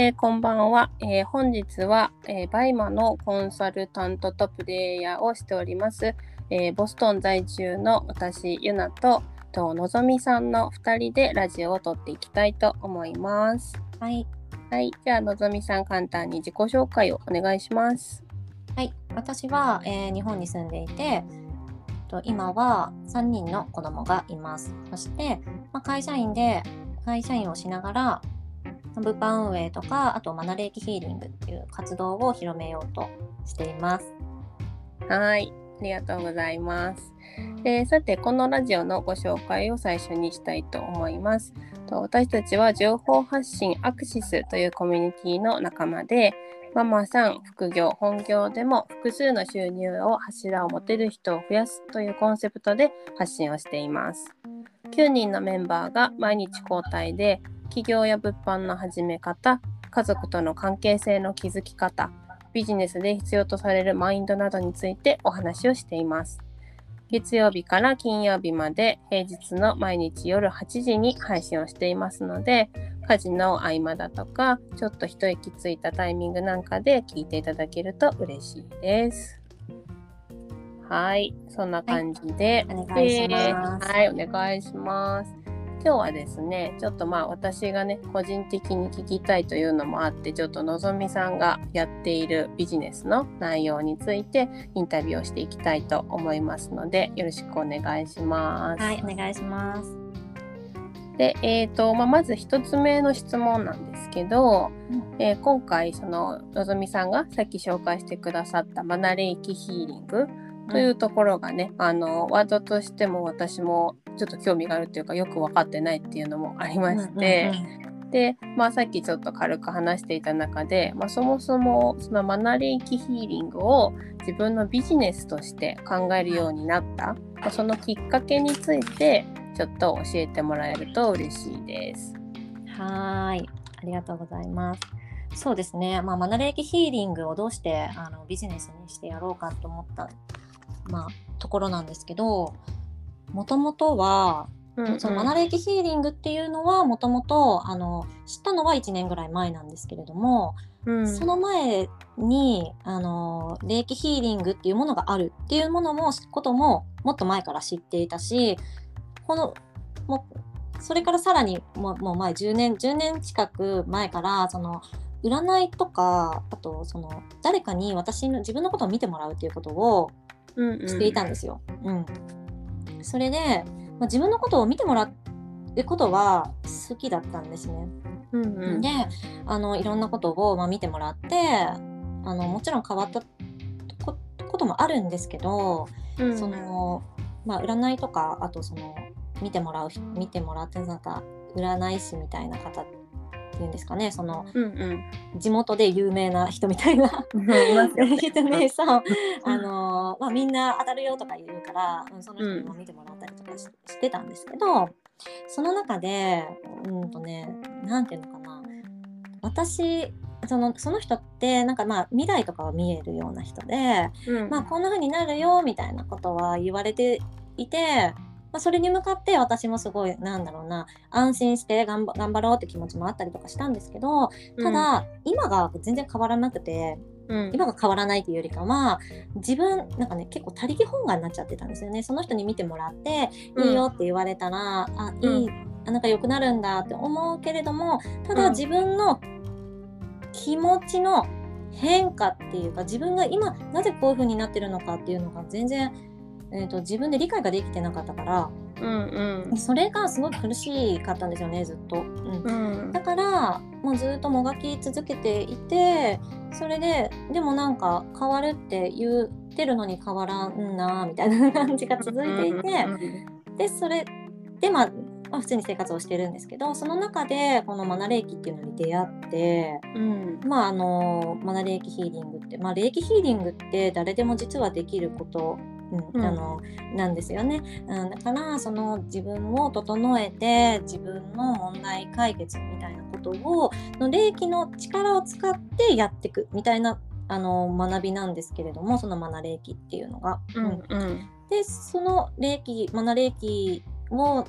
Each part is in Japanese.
えー、こんばんは、えー、本日は、えー、バイマのコンサルタントとプレイヤーをしております、えボストン在住の私ゆなととのぞみさんの2人でラジオを撮っていきたいと思います。はい。はい、じゃあのぞみさん簡単に自己紹介をお願いします。はい、私は、え日本に住んでいて、と今は3人の子供がいます。そして、まあ、会社員で会社員をしながら物販運営とかあとマナレーキヒーリングっていう活動を広めようとしています。はいありがとうございます。えー、さてこのラジオのご紹介を最初にしたいと思います。と私たちは情報発信アクシスというコミュニティの仲間でママさん副業本業でも複数の収入を柱を持てる人を増やすというコンセプトで発信をしています。9人のメンバーが毎日交代で企業や物販の始め方家族との関係性の築き方ビジネスで必要とされるマインドなどについてお話をしています。月曜日から金曜日まで平日の毎日夜8時に配信をしていますので家事の合間だとかちょっと一息ついたタイミングなんかで聞いていただけると嬉しいです。はい、そんな感じで、はい、お願いします。はい、お願いします。今日はですねちょっとまあ私がね個人的に聞きたいというのもあってちょっとのぞみさんがやっているビジネスの内容についてインタビューをしていきたいと思いますのでよろしくお願いします。はいお願いします。で、えーとまあ、まず1つ目の質問なんですけど、うん、えー、今回そののぞみさんがさっき紹介してくださったマナレイキヒーリングというところがね、うん、あのワードとしても私もちょっと興味があるっていうかよく分かってないっていうのもありまして、で、まあ、さっきちょっと軽く話していた中で、まあ、そもそもそのマナレーキヒーリングを自分のビジネスとして考えるようになった、まあ、そのきっかけについてちょっと教えてもらえると嬉しいです。はい。ありがとうございます。そうですね、まあ、マナレーキヒーリングをどうしてあのビジネスにしてやろうかと思った、まあ、ところなんですけどもともとは、うんうん、そのマナレーキヒーリングっていうのはもともと知ったのは1年ぐらい前なんですけれども、うん、その前にあの霊気ヒーリングっていうものがあるっていうものもことももっと前から知っていたしこのもそれからさらにももう前10年10年近く前からその占いとかあとその誰かに私の自分のことを見てもらうっていうことをしていたんですよ。うん、うんそれで、まあ、自分のことを見てもらうことは好きだったんですね。うんうん、であのいろんなことを、まあ、見てもらってあのもちろん変わったこともあるんですけど、うん、そのまあ、占いとかあとその見てもらう見てもらってなんか占い師みたいな方ていうんですかねその、うんうん、地元で有名な人みたいな 人ねそうあのまあ、みんな当たるよとか言うから、うん、その人にも見てもらったりとかし,、してたんですけどその中でうんとね何て言うのかな。私そのその人ってなんかまあ未来とかは見えるような人で、うん、まあこんな風になるよみたいなことは言われていてまあ、それに向かって私もすごいなんだろうな安心して頑張ろうって気持ちもあったりとかしたんですけどただ、うん、今が全然変わらなくて。うん、今が変わらないというよりかは自分なんかね結構他力本願になっちゃってたんですよね。その人に見てもらって、うん、いいよって言われたらあいい、あなんか良くなるんだって思うけれどもただ自分の気持ちの変化っていうか自分が今なぜこういう風になってるのかっていうのが全然えーと、自分で理解ができてなかったから、うんうん、それがすごく苦しかったんですよねずっと、うん、うん、だからもうずっともがき続けていてそれででもなんか変わるって言ってるのに変わらんなみたいな感じが続いていて、でそれでまあまあ、普通に生活をしてるんですけどその中でこのマナレーキっていうのに出会って、うん、まああのマナレーキヒーリングって、まあ、レーキヒーリングって誰でも実はできることうん、あのなんですよね、うん、だからその自分を整えて自分の問題解決みたいなことをの霊気の力を使ってやっていくみたいなあの学びなんですけれどもそのマナ霊気っていうのが。うん、うん、でその霊気マナ霊気を、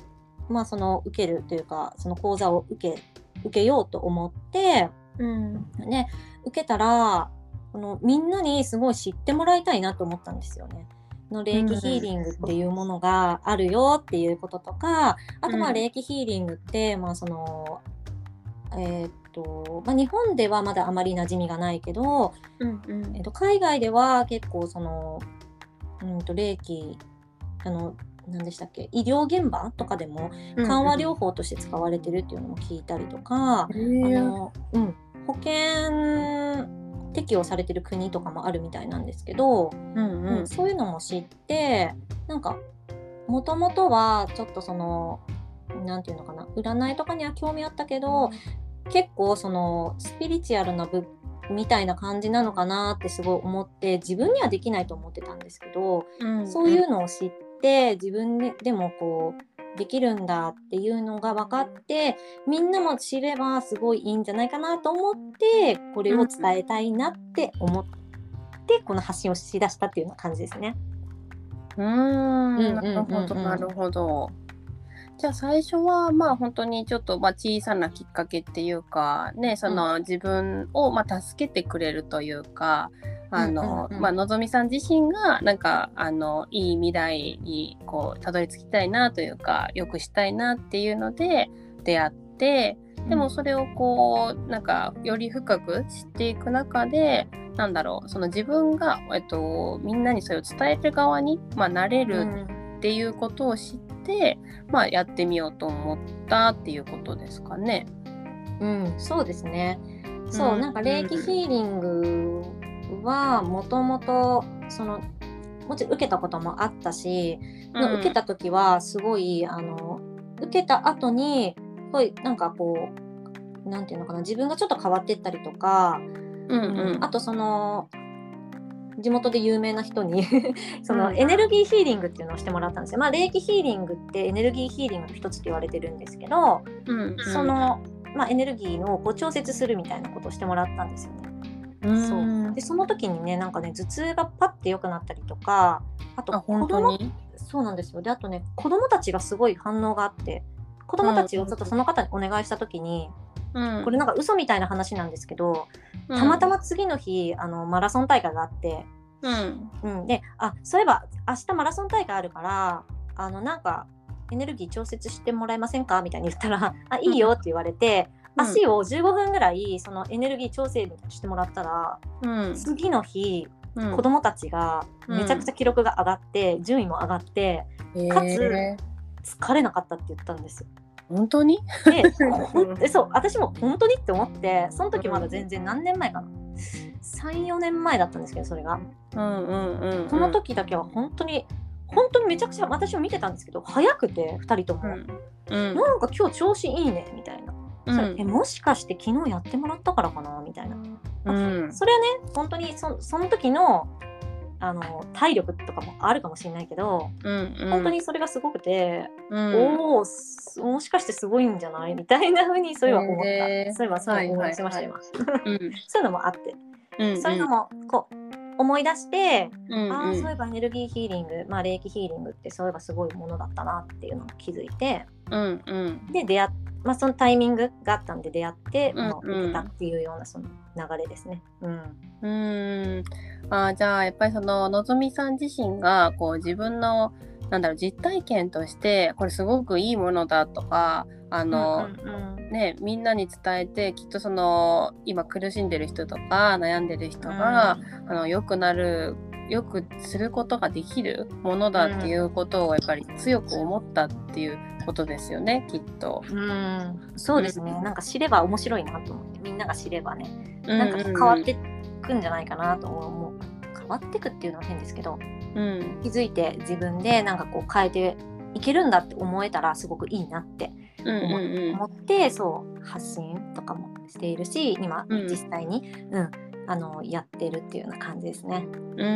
まあ、その受けるというかその講座を受け受けようと思って、うんね受けたらこのみんなにすごい知ってもらいたいなと思ったんですよね。の霊気ヒーリングっていうものがあるよっていうこととか、あとまあうん。霊気ヒーリングって、まあそのえーっとまあ、日本ではまだあまり馴染みがないけど、うんうん。えっと、海外では結構そのうんと霊気あの何でしたっけ医療現場とかでも緩和療法として使われてるっていうのも聞いたりとか、へえあのうん、保険適用されてる国とかもあるみたいなんですけど、うんうん。うんそういうのも知ってなんかもともとはちょっとその何て言うのかな占いとかには興味あったけど結構そのスピリチュアルな部みたいな感じなのかなってすごい思って自分にはできないと思ってたんですけど、うん。そういうのを知って自分ででもこうできるんだっていうのが分かってみんなも知ればすごいいいんじゃないかなと思ってこれを伝えたいなって思ってこの発信をしだしたっていうような感じですね。うんなるほどなるほど。じゃあ最初はまあ本当にちょっとまあ小さなきっかけっていうかねその自分をまあ助けてくれるというかあの、うんうんうんまあのぞみさん自身がなんかあのいい未来にこうたどり着きたいなというか良くしたいなっていうので出会ってでもそれをこうなんかより深く知っていく中でなんだろうその自分が、えっと、みんなにそれを伝える側に、まあ、なれるっていうことを知って、まあ、やってみようと思ったっていうことですかね。うん、そうですね。そう、うんなんか霊気ヒーリングはもともとそのもちろん受けたこともあったし、うん受けた時はすごいあの受けた後にすごいなんかこうなんていうのかな自分がちょっと変わってったりとか、うんうんあとその地元で有名な人にそのうん。エネルギーヒーリングっていうのをしてもらったんですよ。まあ霊気ヒーリングってエネルギーヒーリングの一つって言われてるんですけど、うんうん。その、まあ、エネルギーのこう調節するみたいなことをしてもらったんですよね。う。ん。そうでその時にねなんかね頭痛がパッて良くなったりとかあとあ子供本当に？そうなんですよ。であとね子供たちがすごい反応があって子供たちをちょっとその方にお願いした時に、うんこれなんか嘘みたいな話なんですけど、たまたま次の日あのマラソン大会があって、うん。うん、であそういえば明日マラソン大会あるからあのなんかエネルギー調節してもらえませんか？みたいに言ったら「あいいよ」って言われて、うん。足を15分ぐらいそのエネルギー調整してもらったら、うん。次の日うん。子供たちがめちゃくちゃ記録が上がって、順位も上がってかつ疲れなかったって言ったんです。よ。本当に？でそう私も本当にって思ってその時まだ全然何年前かな。34年前だったんですけどそれが。うんうんうんうん。その時だけは本当に本当にめちゃくちゃ私も見てたんですけど早くて2人とも、うんうん。なんか今日調子いいねみたいな、うん。それえもしかして昨日やってもらったからかなみたいな、うん。それはね本当にそその時のあの体力とかもあるかもしれないけど、うんうん。本当にそれがすごくて、うん。おおすもしかしてすごいんじゃない？みたいな風にそういえば思った、そういえばそう思い出しました、はい今うん。そういうのもあって、うんそういうのもこう思い出して、うんああそういえばエネルギーヒーリング、まあ、霊気ヒーリングってそういえばすごいものだったなっていうのを気づいて。うんうん。で出会っまあ、そのタイミングがあったんで出会って、うんまあ、受けたっていうようなその流れですね。うん。うーん。あーじゃあやっぱりそののぞみさん自身がこう自分のなんだろう実体験としてこれすごくいいものだとかあの、うんうんね、みんなに伝えてきっとその今苦しんでる人とか悩んでる人が、あの良くなる良くすることができるものだっていうことをやっぱり強く思ったっていうことですよねきっと。うん。うんそうですね、なんか知れば面白いなと思って。みんなが知ればね。ななんか変わってくんじゃないかなと思う。変わってくっていうのは変ですけどうん。気づいて自分でなんかこう変えていけるんだって思えたらすごくいいなってうんうん。思って、そう発信とかもしているし今うん。実際に、うんあのやってるっていうような感じですね。うんうん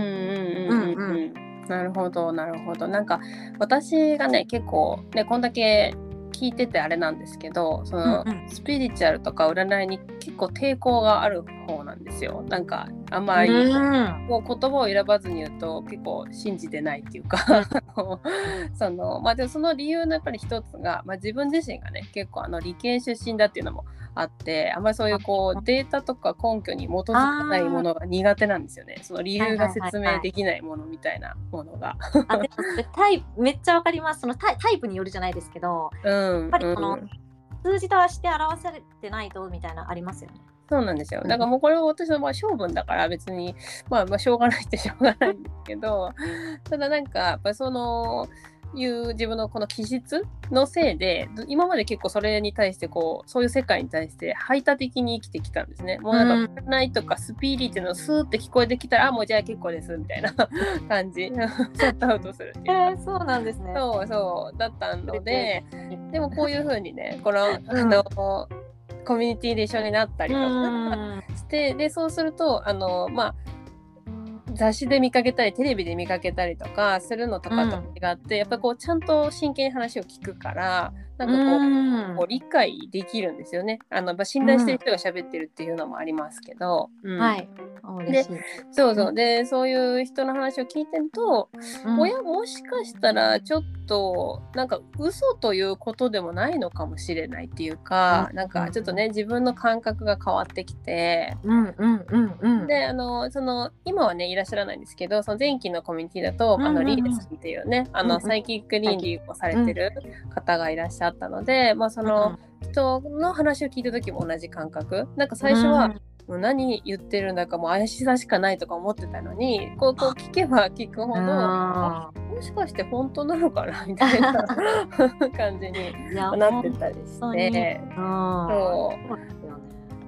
うんうんうん。なるほどなるほど。なんか私がね結構ねこんだけ聞いててあれなんですけどその、うんうん。スピリチュアルとか占いに結構抵抗がある方なんですよ。なんかあんまり、もう言葉を選ばずに言うと結構信じてないっていうか そのまあでもその理由のやっぱり一つが、まあ、自分自身がね結構あの理系出身だっていうのもあってあんまりそういうこうデータとか根拠に基づかないものが苦手なんですよね。その理由が説明できないものみたいなものが。あでもタイめっちゃわかります。そのタイタイプによるじゃないですけど、うん、やっぱりこの、うん。数字として表されてないとみたいなありますよね。そうなんですよ。だからもうこれは私のまあ性分だから別に、まあ、まあしょうがないってしょうがないんですけど、ただなんかやっぱりそのいう自分のこの気質のせいで今まで結構それに対してこうそういう世界に対して排他的に生きてきたんですね。もうなんか「ない」とか「スピリ」っていうのスーって聞こえてきたら「あもうじゃあ結構です」みたいな 感じ。シャットアウトするっていう。えー、そうなんですね。そうそうだったのでで。もこういうふうにねこの、あのコミュニティで一緒になったりとかしてでそうするとあのまあ雑誌で見かけたりテレビで見かけたりとかするのとかと違って、うん、やっぱこうちゃんと真剣に話を聞くからなんかこううん、こう理解できるんですよね。あの信頼してる人が喋ってるっていうのもありますけど。うん、はい。でそうそう。でそういう人の話を聞いてると、親もしかしたらちょっとなんか嘘ということでもないのかもしれないっていうか、なんかちょっとね自分の感覚が変わってきて、うんうんうんうん、であのその今はねいらっしゃらないんですけどその前期のコミュニティだと、あのリーデスっていうねあのサイキック倫理をされてる方がいらっしゃったので、まあその人の話を聞いた時も同じ感覚。なんか最初は、もう何言ってるんだかもう怪しさしかないとか思ってたのにこうこう聞けば聞くほどもしかして本当なのかなみたいな 感じになってたりして。そう。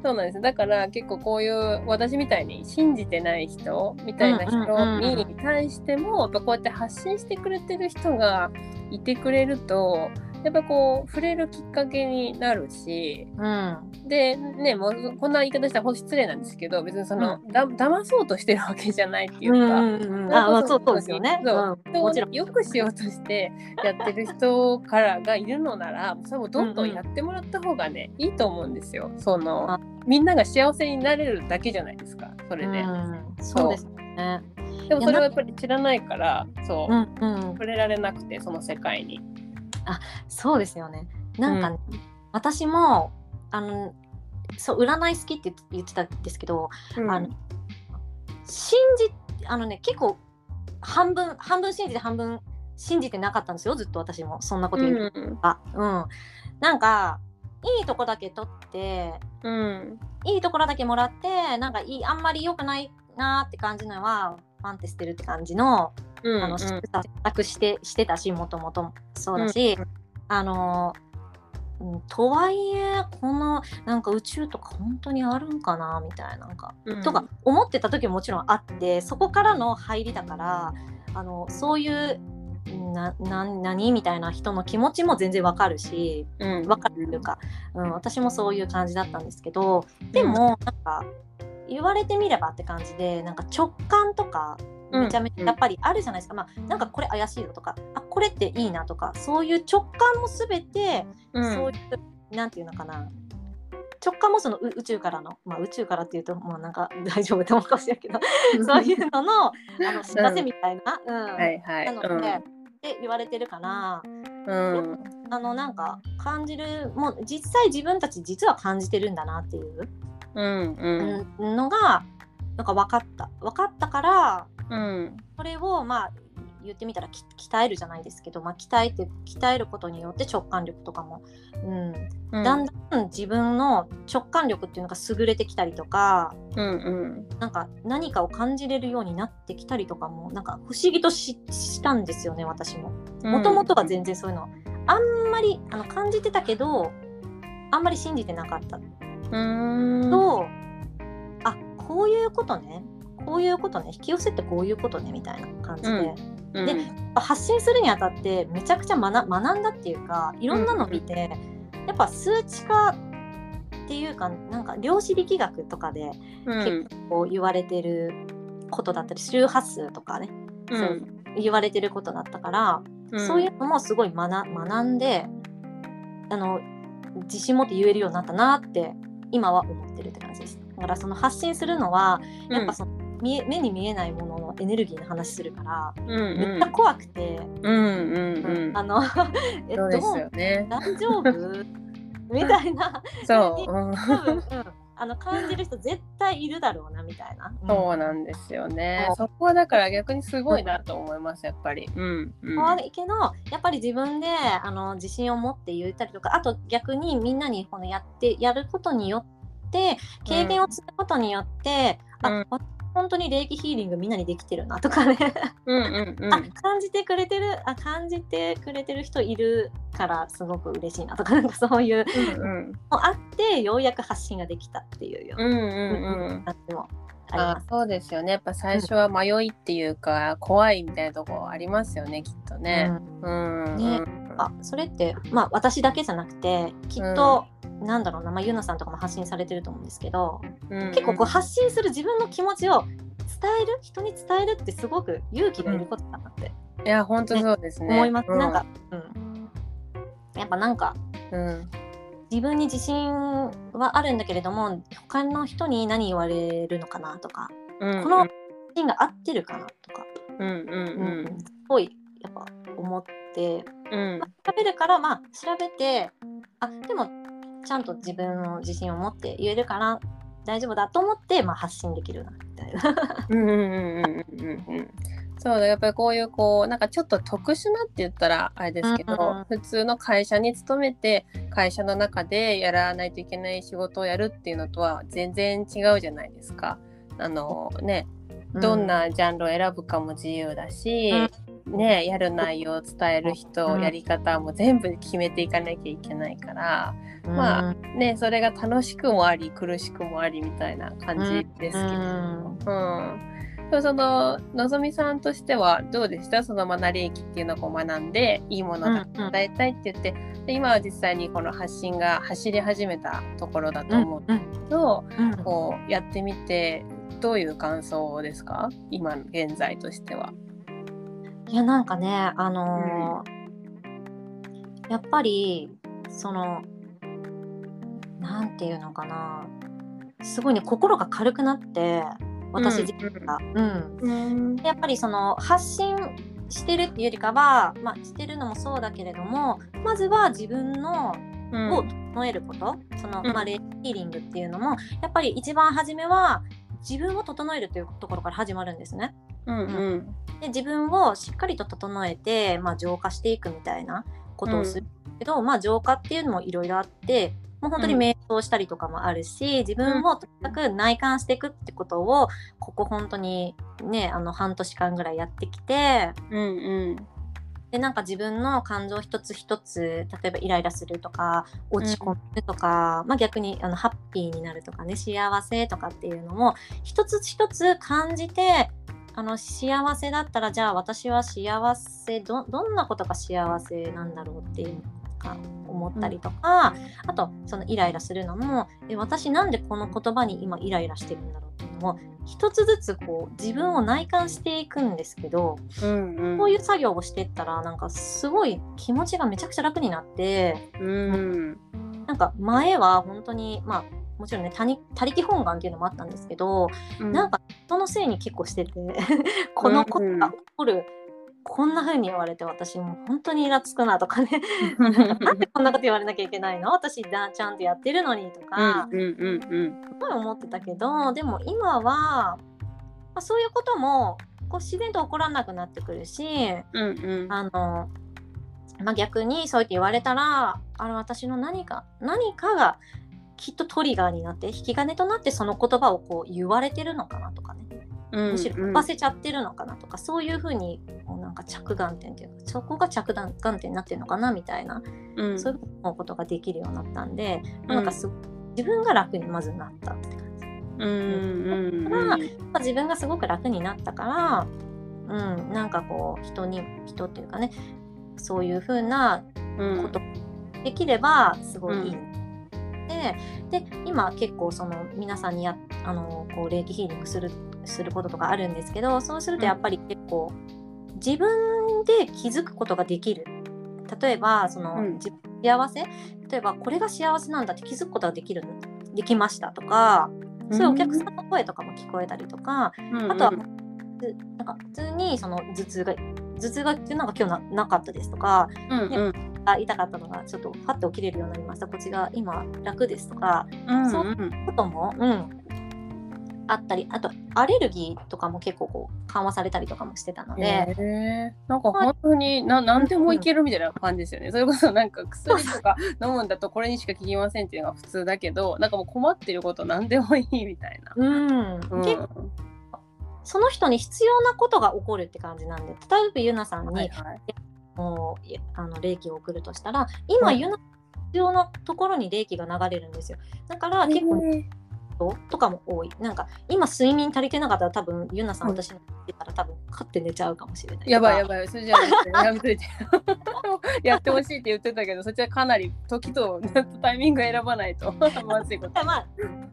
そう。なんです。だから結構こういう私みたいに信じてない人みたいな人に対してもやっぱこうやって発信してくれてる人がいてくれるとやっぱこう触れるきっかけになるし、うん、でねもうこんな言い方したら失礼なんですけど別にその、うん、だ騙そうとしてるわけじゃないっていうか、うんうん、あそうそうですよね。そう、もちろんよくしようとしてやってる人からがいるのならそれもどんどんやってもらった方がね、いいと思うんですよ。そのみんなが幸せになれるだけじゃないですかそれで。そうですね。でもそれはやっぱり知らないからそう、うんうん、触れられなくてその世界に。あそうですよね。なんか、ねうん、私もあのそう占い好きって言ってたんですけど、うん、あの信じあのね結構半分半分信じて半分信じてなかったんですよずっと私も。そんなこと言うか、うん、うん、なんかいいとこだけ取って、うん、いいところだけもらってなんかいいあんまり良くないなって感じのはパンって捨てるって感じのうん、あの選択してしてたしもとも。とそうだし、うん、あのとはいえこのなんか宇宙とか本当にあるんかなみたいななんか、うん、とか思ってた時ももちろんあってそこからの入りだからあのそういうなな何みたいな人の気持ちも全然わかるし、うん、分かるというか、うん、私もそういう感じだったんですけどでもなんか言われてみればって感じでなんか直感とかめちゃめちゃやっぱりあるじゃないですか、うん、まあ、なんかこれ怪しいよとかあこれっていいなとかそういう直感も全て、うん、そういうなんていうのかな。直感もその宇宙からの、まあ、宇宙からっていうともうなんか 大丈夫って思うかもしれないけどそういうののあの知らせみたいな、うん。はいはい、なので、うん、って言われてるから、うん、あのなんか感じるもう実際自分たち実は感じてるんだなっていう、うん。うん、のがなんか分かった。分かったからうん、それをまあ言ってみたら鍛えるじゃないですけど、まあ、鍛えて鍛えることによって直感力とかも、うん、うん、だんだん自分の直感力っていうのが優れてきたりとか、うんうん、なんか何かを感じれるようになってきたりとかもなんか不思議としたんですよね私も。もともとは全然そういうの。あんまりあの感じてたけどあんまり信じてなかった。とあこういうことねこういうことね引き寄せってこういうことねみたいな感じで、うん、で発信するにあたってめちゃくちゃ学学んだっていうかいろんなの見て、やっぱ数値化っていうかなんか量子力学とかで結構言われてることだったり周波数とかね、うん、そう言われてることだったから、うん、そういうのもすごい学学んであの自信持って言えるようになったなって今は思ってるって感じです。だからその発信するのはやっぱその、見え目に見えないもののエネルギーの話するから、うんうんめっちゃ怖くて、うんうんうんあのえそうですどうよね。大丈夫？みたいな そう、うんあの感じる人絶対いるだろうなみたいな。う んそうなんですよねそ。うそこはだから逆にすごいなと思います、やっぱり。うん。うん怖いけどやっぱり自分であの自信を持って言ったりとかあと逆にみんなにこのやってやることによって経験をすることによって、うんあわ本当に霊気ヒーリングみんなにできてるなとかね、うんうんうん。あ感じてくれてるあ感じてくれてる人いるからすごく嬉しいなとか なんかそういううんうんのあってようやく発信ができたっていうよううんうんなうん。感じもありあます。そうですよね。やっぱ最初は迷いっていうか、怖いみたいなとこありますよね、きっとね。うんうん。ねあそれってまあ私だけじゃなくてきっと、なんだろうな、まあ、ゆなさんとかも発信されてると思うんですけど、うんうん。結構こう発信する自分の気持ちを伝える人に伝えるってすごく勇気がいることだなっていや、本当そうですね。思います、うん。なんか、うん、やっぱなんかうん。自分に自信はあるんだけれども他の人に何言われるのかなとか、うん。この自信が合ってるかなとか、うんうん。うんすごいやっぱ思ってうん。調べるからまあ調べてあでもちゃんと自分の自信を持って言えるから大丈夫だと思って、まあ、発信できるなみたいな。うんうんうんうんうんうんそうだやっぱりこういうこうなんかちょっと特殊なって言ったらあれですけど、うんうん普通の会社に勤めて会社の中でやらないといけない仕事をやるっていうのとは全然違うじゃないですか。あのねどんなジャンルを選ぶかも自由だし、ね、やる内容を伝える人、うん。やり方も全部決めていかなきゃいけないから、うん、まあうんね、それが楽しくもあり苦しくもありみたいな感じですけど。うん。そののぞみさんとしてはどうでした？そのマナリ駅っていうのを学んでいいものだ伝えたいって言って、で今は実際にこの発信が走り始めたところだと思うんですけど、うん。こうやってみてどういう感想ですか？今現在としては。いやなんかねあのーやっぱりそのなんていうのかな。すごいね心が軽くなって私自身が、うん。うん。やっぱりその発信してるっていうよりかは、まあ、してるのもそうだけれどもまずは自分のうん。を整えること、その、うん。まあ、レイヒーリングっていうのもやっぱり一番初めは自分を整えるというところから始まるんですね。うんうん。で自分をしっかりと整えて、まあ、浄化していくみたいなことをするけど、まあ、浄化っていうのもいろいろあってもう本当にうん。瞑想したりとかもあるし、自分をとにかく内観していくってことをここ本当にねあの半年間ぐらいやってきてうんうん。でなんか自分の感情一つ一つ例えばイライラするとか落ち込むとか、まあ、逆にあのハッピーになるとかね幸せとかっていうのも一つ一つ感じてあの幸せだったらじゃあ私は幸せどどんなことが幸せなんだろうっていうか思ったりとか、あとそのイライラするのもえ私なんでこの言葉に今イライラしてるんだろうっていうのも一つずつこう自分を内観していくんですけど、うんうん。こういう作業をしてったらなんかすごい気持ちがめちゃくちゃ楽になってうん。なんか前は本当にまあもちろんね他に他力本願っていうのもあったんですけど、なんか人のせいに結構しててこのことが起こる、こんな風に言われて私もう本当にイラつくなとかね。なんでこんなこと言われなきゃいけないの？私だちゃんとやってるのにとか、うんうんうんすごい思ってたけどでも今は、まあ、そういうこともこう自然と起こらなくなってくるしうんうん。あの、まあ、逆にそう言って言われたらあの私の何か何かがきっとトリガーになって引き金となってその言葉をこう言われてるのかなとかね。うんむしろ飛ばせちゃってるのかなとか、そういうふうにもうなんか着眼点というかそこが着眼点になってるのかなみたいな、うん。そういう思うことができるようになったんで、うん。なんかす自分が楽にまずなったって感じ。うんうんうん。まあ、自分がすごく楽になったから、うん、なんかこう人に人っていうかねそういう風なうん。ことできればすごいいい。うでで今結構その皆さんにやあのこう霊気ヒーリングするすることとかあるんですけどそうするとやっぱり結構自分で気づくことができる。例えばその、うん。自幸せ？例えばこれが幸せなんだって気づくことができるできました？とか、そういうお客さんの声とかも聞こえたりとか、うんあとはなんか普通にその頭痛が頭痛がなんか今日ななかったですとかうんうんあ痛かったのがちょっとパッと起きれるようになりました。こっちが今楽ですとかうんそうことも、うん、あったりあとアレルギーとかも結構こう緩和されたりとかもしてたので、なんか本当にな何でもいけるみたいな感じですよね。それこそなんか薬とか飲むんだとこれにしか効きませんっていうのが普通だけどなんかもう困ってること何でもいいみたいな。うん。うん。結構その人に必要なことが起こるって感じなんで例えばゆなさんに、はいはいあの霊気を送るとしたら今、はい。ゆな必要なところに霊気が流れるんですよ。だから結構へ人とかも多い。なんか今睡眠足りてなかったら多分ゆなさんうん私に言ってたら多分カッて寝ちゃうかもしれないーやばいやいばい。それじゃあ やめといて。やってほしいって言ってたけどそっちはかなり時とタイミング選ばないと。まずいこと。まあ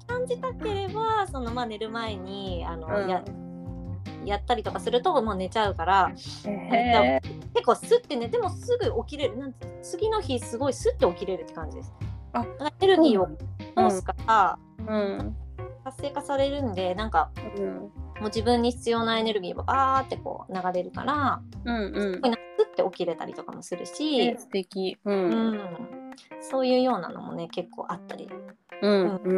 感じたければそのまあ寝る前にあの、うん。ややったりとかするともう寝ちゃうからへ結構スッて寝てもすぐ起きれる。なんて次の日すごいスッて起きれるって感じです。エネルギーを通すから、うん。活性化されるんでなんかうん。もう自分に必要なエネルギーがバーってこう流れるから、うんうん。すごいなんかスッて起きれたりとかもするし。え、素敵。ううんん、そういうようなのもね結構あったりうんうん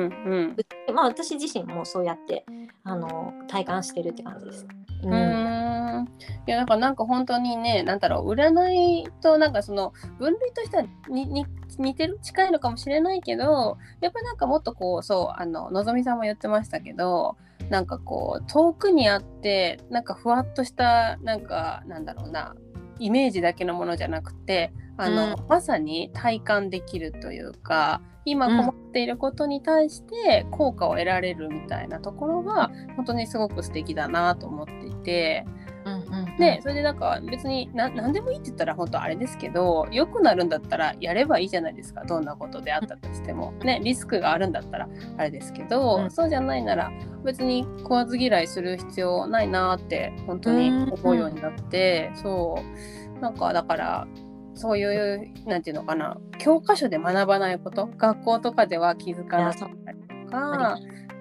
うん。まあ私自身もそうやってあの体感してるって感じです。ううーんいやだからなんか本当にねなんだろう占いとなんかその分類としてはにに似てる近いのかもしれないけどやっぱなんかもっとこうそうあののぞみさんも言ってましたけどなんかこう遠くにあってなんかふわっとしたなんかなんだろうなイメージだけのものじゃなくてあの、うまさに体感できるというか今困っていることに対して効果を得られるみたいなところが本当にすごく素敵だなと思っていて。うんうんうん。でそれでなんか別にな何でもいいって言ったら本当あれですけど良くなるんだったらやればいいじゃないですか。どんなことであったとしても。ねリスクがあるんだったらあれですけど、うん。そうじゃないなら別に食わず嫌いする必要ないなって本当に思うようになって、そう。なんかだからそういうなんていうのかな。教科書で学ばないこと。学校とかでは気づかなかったりとか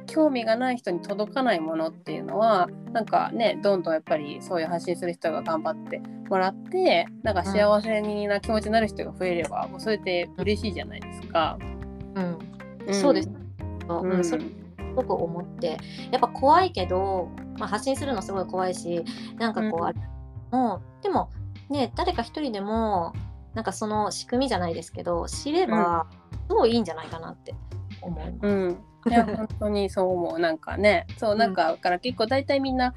興味がない人に届かないものっていうのはなんかねどんどんやっぱりそういう発信する人が頑張ってもらってなんか幸せにな気持ちになる人が増えれば、もうそれって嬉しいじゃないですか。うん。そうです。そううん。うんそれすごく思って。やっぱ怖いけど、まあ、発信するのすごい怖いしなんかこう、うん。あれもでもね誰か一人でもなんかその仕組みじゃないですけど知ればすごいいいんじゃないかなって思います。うん、いや 本当にそう思うなんかねそうなんかだから結構大体みんな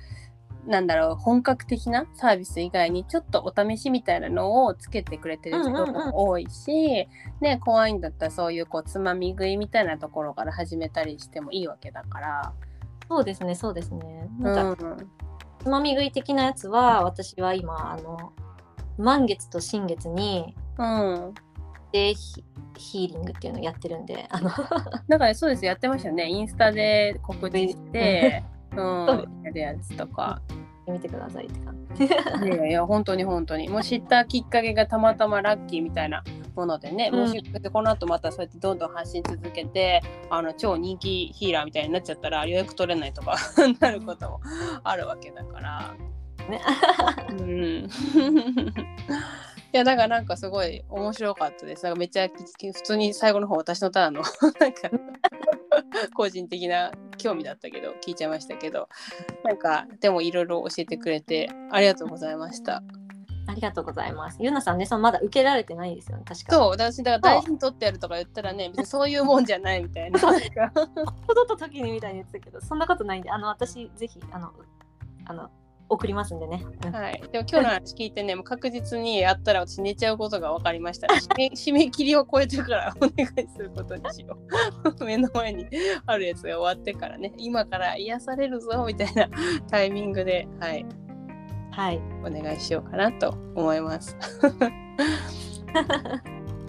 なんだろう本格的なサービス以外にちょっとお試しみたいなのをつけてくれてる人も多いし、ね怖いんだったらそういうこうつまみ食いみたいなところから始めたりしてもいいわけだから。そうですねそうですね。うなんか、んつまみ食い的なやつは私は今あの満月と新月にうん、デイヒヒーリングっていうのをやってるんであの。だからそうですやってましたよね。インスタで告知して、うん、やるやつとか。見てくださいって感じ。いやいやいや本当に本当に。もう知ったきっかけがたまたまラッキーみたいなものでね、うん。もしこの後またそうやってどんどん発信続けてあの超人気ヒーラーみたいになっちゃったら予約取れないとか なることもあるわけだから。ねうん いやだからなんかすごい面白かったです。なんかめっちゃ普通に最後の方私のただの なんか 個人的な興味だったけど聞いちゃいましたけどなんかでもいろいろ教えてくれてありがとうございました。ありがとうございます。ゆなさんね、そのまだ受けられてないですよね、確か。そう私だから大事に取ってやるとか言ったらね別にそういうもんじゃないみたいな。なんか戻った時にみたいに言ってたけど、そんなことないんで、あの、私、ぜひ、あの、あの、送りますんでね。うんはい、でも今日の話聞いてねもう確実にやったら私寝ちゃうことが分かりました、締め締め切りを超えてからお願いすることにしよう 目の前にあるやつが終わってからね今から癒されるぞみたいな タイミングではいはい。お願いしようかなと思います。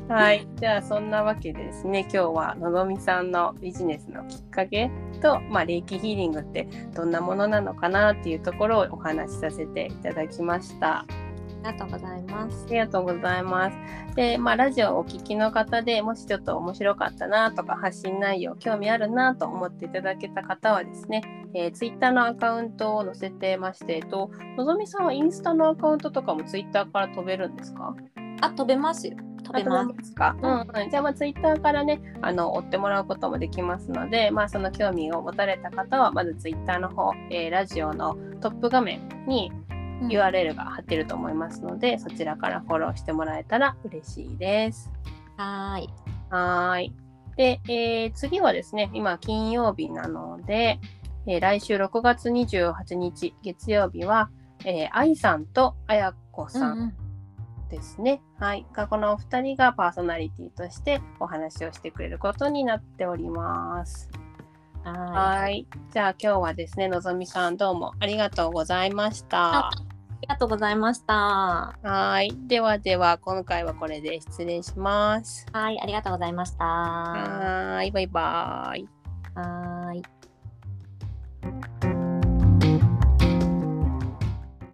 はい、じゃあそんなわけでですね今日はのぞみさんのビジネスのきっかけと、まあ、霊気ヒーリングってどんなものなのかなっていうところをお話しさせていただきました。あありがとうございます。ありがとうございます。で、まあ、ラジオをお聞きの方でもしちょっと面白かったなとか発信内容興味あるなと思っていただけた方はですね、えー、ツイッターのアカウントを載せてまして、えっと、のぞみさんはインスタのアカウントとかもツイッターから飛べるんですか？あ、飛べますよ。飛べます。すか、うんうん、じゃあ、まあ、ツイッターからねあの追ってもらうこともできますので、まあ、その興味を持たれた方はまずツイッターの方、えーラジオのトップ画面にうん URL が貼ってると思いますので、そちらからフォローしてもらえたら嬉しいです。はーい。はーい。で、えー次はですね、今金曜日なので、えー来週6月28日月曜日は、えー、愛さんとあやこさんうんですね。はい。がこのお二人がパーソナリティとしてお話をしてくれることになっております。うんははい。じゃあ今日はですね、のぞみさんどうもありがとうございました。ありがとうございました。ははい。ではでは、今回はこれで失礼します。い、ありがとうございました。ははい。バイバイ。ーい。